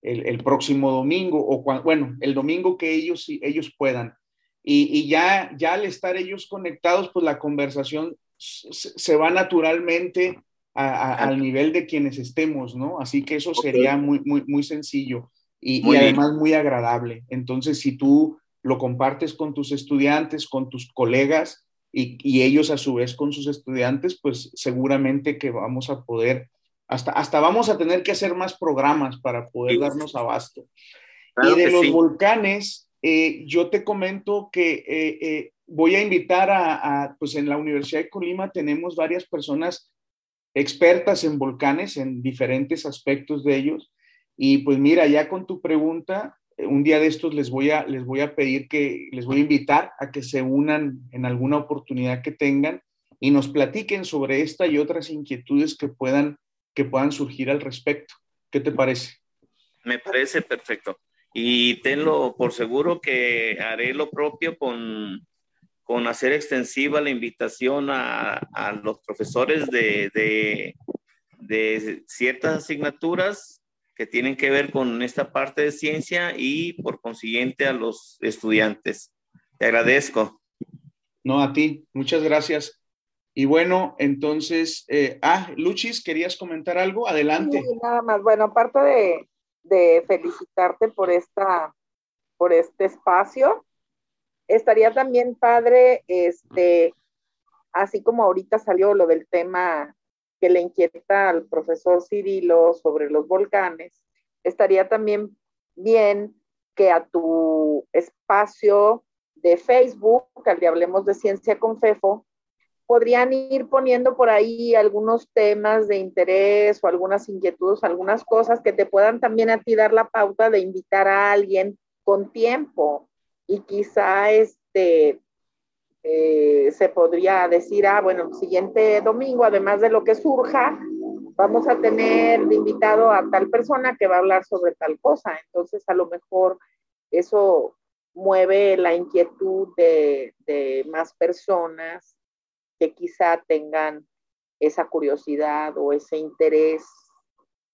el, próximo domingo o bueno, el domingo que ellos, ellos puedan. Y, ya, ya al estar ellos conectados, pues la conversación se, va naturalmente al nivel de quienes estemos, ¿no? Así que eso sería muy, muy, muy sencillo y, además muy agradable. Entonces, si tú lo compartes con tus estudiantes, con tus colegas y, ellos a su vez con sus estudiantes, pues seguramente que vamos a poder, hasta, hasta vamos a tener que hacer más programas para poder darnos abasto. y de los volcanes, eh, yo te comento que eh, eh, voy a invitar a, a, pues en la Universidad de Colima tenemos varias personas expertas en volcanes, en diferentes aspectos de ellos. Y pues mira, ya con tu pregunta, un día de estos les voy a, les voy a pedir que, les voy a invitar a que se unan en alguna oportunidad que tengan y nos platiquen sobre esta y otras inquietudes que puedan, que puedan surgir al respecto. ¿Qué te parece? Me parece perfecto. Y tenlo por seguro que haré lo propio con, con hacer extensiva la invitación a, los profesores de, de ciertas asignaturas que tienen que ver con esta parte de ciencia y por consiguiente a los estudiantes. Te agradezco. No, a ti. Muchas gracias. Y bueno, entonces, eh, ah, Luchis, ¿querías comentar algo? Adelante. Sí, nada más. Bueno, aparte de, de felicitarte por esta, por este espacio, estaría también padre, este, así como ahorita salió lo del tema que le inquieta al profesor Cirilo sobre los volcanes, estaría también bien que a tu espacio de Facebook, al de Hablemos de Ciencia con FEFO, podrían ir poniendo por ahí algunos temas de interés o algunas inquietudes, algunas cosas que te puedan también a ti dar la pauta de invitar a alguien con tiempo. Y quizá este eh, se podría decir, ah, bueno, el siguiente domingo, además de lo que surja, vamos a tener de invitado a tal persona que va a hablar sobre tal cosa. Entonces, a lo mejor eso mueve la inquietud de, de más personas que quizá tengan esa curiosidad o ese interés.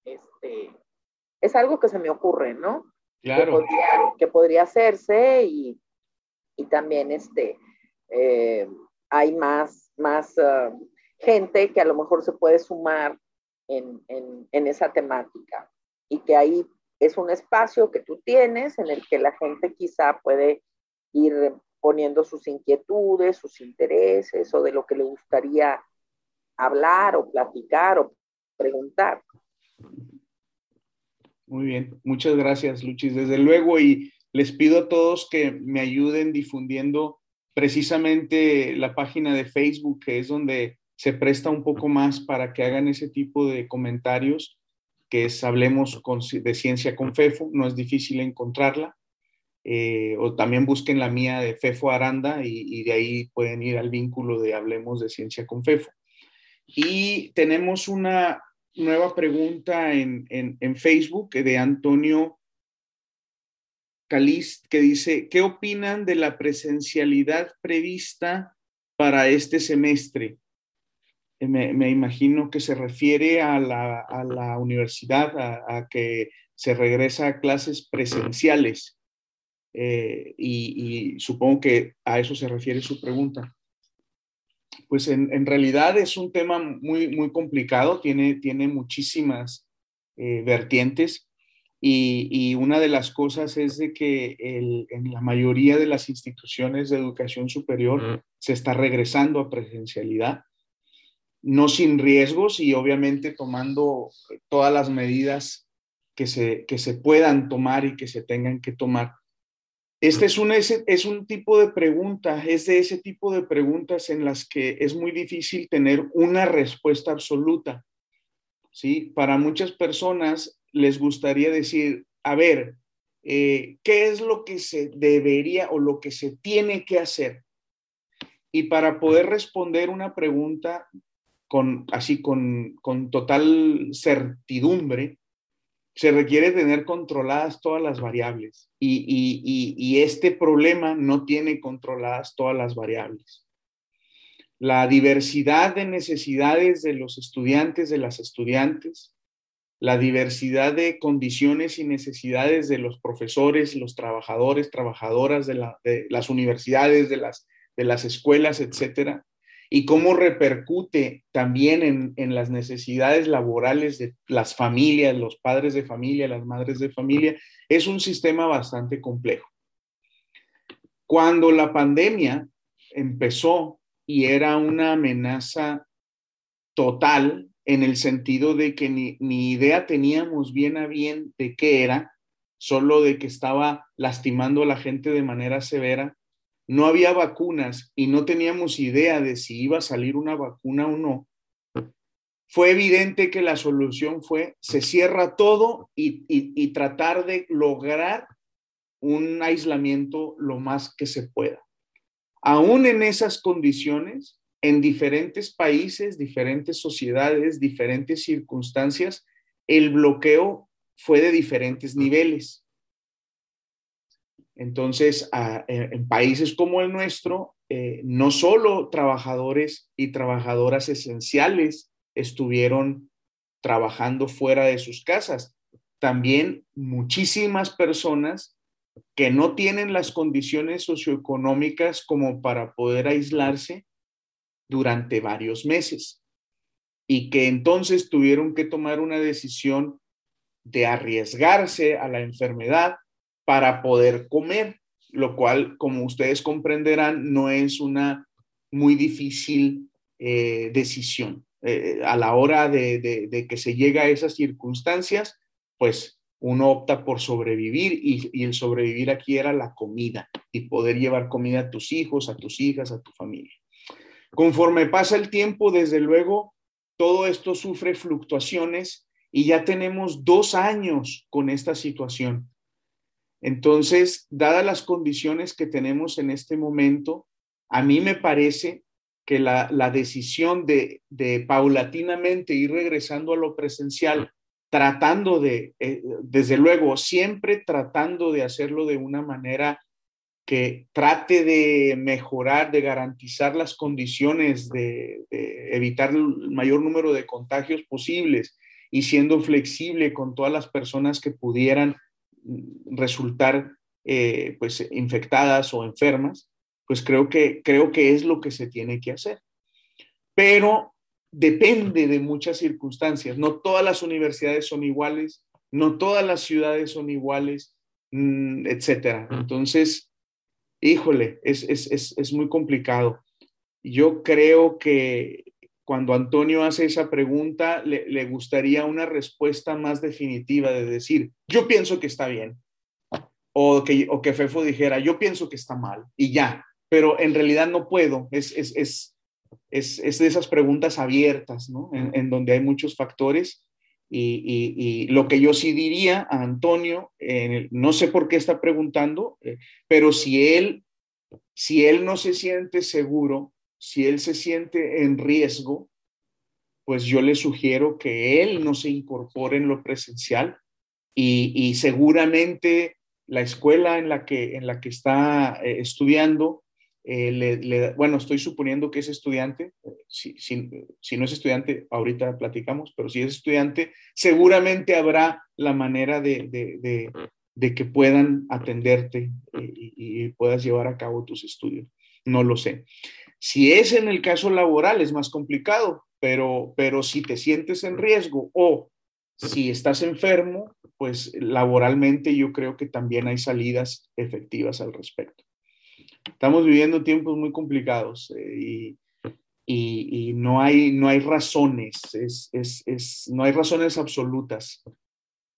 Este, es algo que se me ocurre, ¿no? Claro. Que podría, que podría hacerse y, y también este, eh, hay más, más uh, gente que a lo mejor se puede sumar en, en, en, esa temática y que ahí es un espacio que tú tienes en el que la gente quizá puede ir poniendo sus inquietudes, sus intereses o de lo que le gustaría hablar o platicar o preguntar. Muy bien, muchas gracias, Luchis. Desde luego, y les pido a todos que me ayuden difundiendo precisamente la página de Facebook, que es donde se presta un poco más para que hagan ese tipo de comentarios, que es Hablemos de Ciencia con FEFO, no es difícil encontrarla. Eh, o también busquen la mía de Fefo Aranda y, de ahí pueden ir al vínculo de Hablemos de Ciencia con Fefo. Y tenemos una nueva pregunta en, en Facebook de Antonio Calist que dice, ¿qué opinan de la presencialidad prevista para este semestre? Eh, me, imagino que se refiere a la, a la universidad, a, que se regresa a clases presenciales. Eh, y, y, supongo que a eso se refiere su pregunta. Pues en, en realidad es un tema muy, muy complicado, tiene, tiene muchísimas eh, vertientes. Y, y, una de las cosas es de que el, en la mayoría de las instituciones de educación superior uh -huh. se está regresando a presencialidad, no sin riesgos y obviamente tomando todas las medidas que se, que se puedan tomar y que se tengan que tomar. Este es un, es, es un tipo de pregunta, es de ese tipo de preguntas en las que es muy difícil tener una respuesta absoluta. ¿sí? Para muchas personas les gustaría decir, a ver, eh, ¿qué es lo que se debería o lo que se tiene que hacer? Y para poder responder una pregunta con, así con, con total certidumbre, se requiere tener controladas todas las variables y, y, y, y, este problema no tiene controladas todas las variables. La diversidad de necesidades de los estudiantes, de las estudiantes, la diversidad de condiciones y necesidades de los profesores, los trabajadores, trabajadoras de, la, de las universidades, de las, escuelas, etcétera, y cómo repercute también en, las necesidades laborales de las familias, los padres de familia, las madres de familia, es un sistema bastante complejo. Cuando la pandemia empezó y era una amenaza total en el sentido de que ni, ni idea teníamos bien a bien de qué era, solo de que estaba lastimando a la gente de manera severa, no había vacunas y no teníamos idea de si iba a salir una vacuna o no, fue evidente que la solución fue se cierra todo y, y, y, tratar de lograr un aislamiento lo más que se pueda. Aún en esas condiciones, en diferentes países, diferentes sociedades, diferentes circunstancias, el bloqueo fue de diferentes niveles. Entonces, en países como el nuestro, eh, no solo trabajadores y trabajadoras esenciales estuvieron trabajando fuera de sus casas, también muchísimas personas que no tienen las condiciones socioeconómicas como para poder aislarse durante varios meses y que entonces tuvieron que tomar una decisión de arriesgarse a la enfermedad para poder comer, lo cual, como ustedes comprenderán, no es una muy difícil eh, decisión. Eh, a la hora de, que se llega a esas circunstancias, pues uno opta por sobrevivir y, y, el sobrevivir aquí era la comida y poder llevar comida a tus hijos, a tus hijas, a tu familia. Conforme pasa el tiempo, desde luego, todo esto sufre fluctuaciones y ya tenemos dos años con esta situación. Entonces, dadas las condiciones que tenemos en este momento, a mí me parece que la, decisión de, paulatinamente ir regresando a lo presencial, tratando de, eh, desde luego, siempre tratando de hacerlo de una manera que trate de mejorar, de garantizar las condiciones, de, evitar el mayor número de contagios posibles y siendo flexible con todas las personas que pudieran mm, resultar eh, pues infectadas o enfermas, pues creo que, creo que es lo que se tiene que hacer. Pero depende de muchas circunstancias. No todas las universidades son iguales, no todas las ciudades son iguales, mm, etcétera. Entonces, híjole, es, muy complicado. Yo creo que cuando Antonio hace esa pregunta, le, gustaría una respuesta más definitiva de decir, yo pienso que está bien. O que, o que Fefo dijera, yo pienso que está mal. Y ya, pero en realidad no puedo. Es, es, es, de esas preguntas abiertas, ¿no? En, donde hay muchos factores. Y, lo que yo sí diría a Antonio, no sé por qué está preguntando, eh, pero si él, si él no se siente seguro, si él se siente en riesgo, pues yo le sugiero que él no se incorpore en lo presencial y, seguramente la escuela en la que, en la que está eh, estudiando, eh, bueno, estoy suponiendo que es estudiante, si, si, no es estudiante, ahorita platicamos, pero si es estudiante, seguramente habrá la manera de, de, que puedan atenderte eh, y, y, puedas llevar a cabo tus estudios. No lo sé. Si es en el caso laboral, es más complicado, pero, pero si te sientes en riesgo o si estás enfermo, pues laboralmente yo creo que también hay salidas efectivas al respecto estamos viviendo tiempos muy complicados eh, y, no, hay, no hay razones, es, no hay razones absolutas.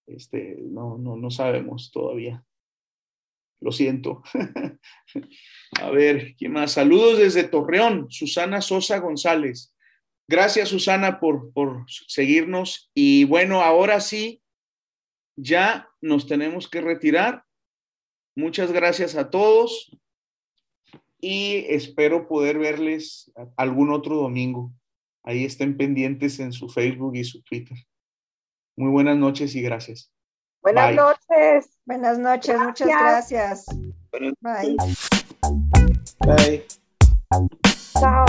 Este, no, no, no sabemos todavía. Lo siento. A ver, ¿quién más? Saludos desde Torreón, Susana Sosa González. Gracias, Susana, por, por seguirnos. Y bueno, ahora sí, ya nos tenemos que retirar. Muchas gracias a todos y espero poder verles algún otro domingo. Ahí estén pendientes en su Facebook y su Twitter. Muy buenas noches y gracias. Buenas noches. Buenas noches, muchas gracias. Bye. Bye. Chao.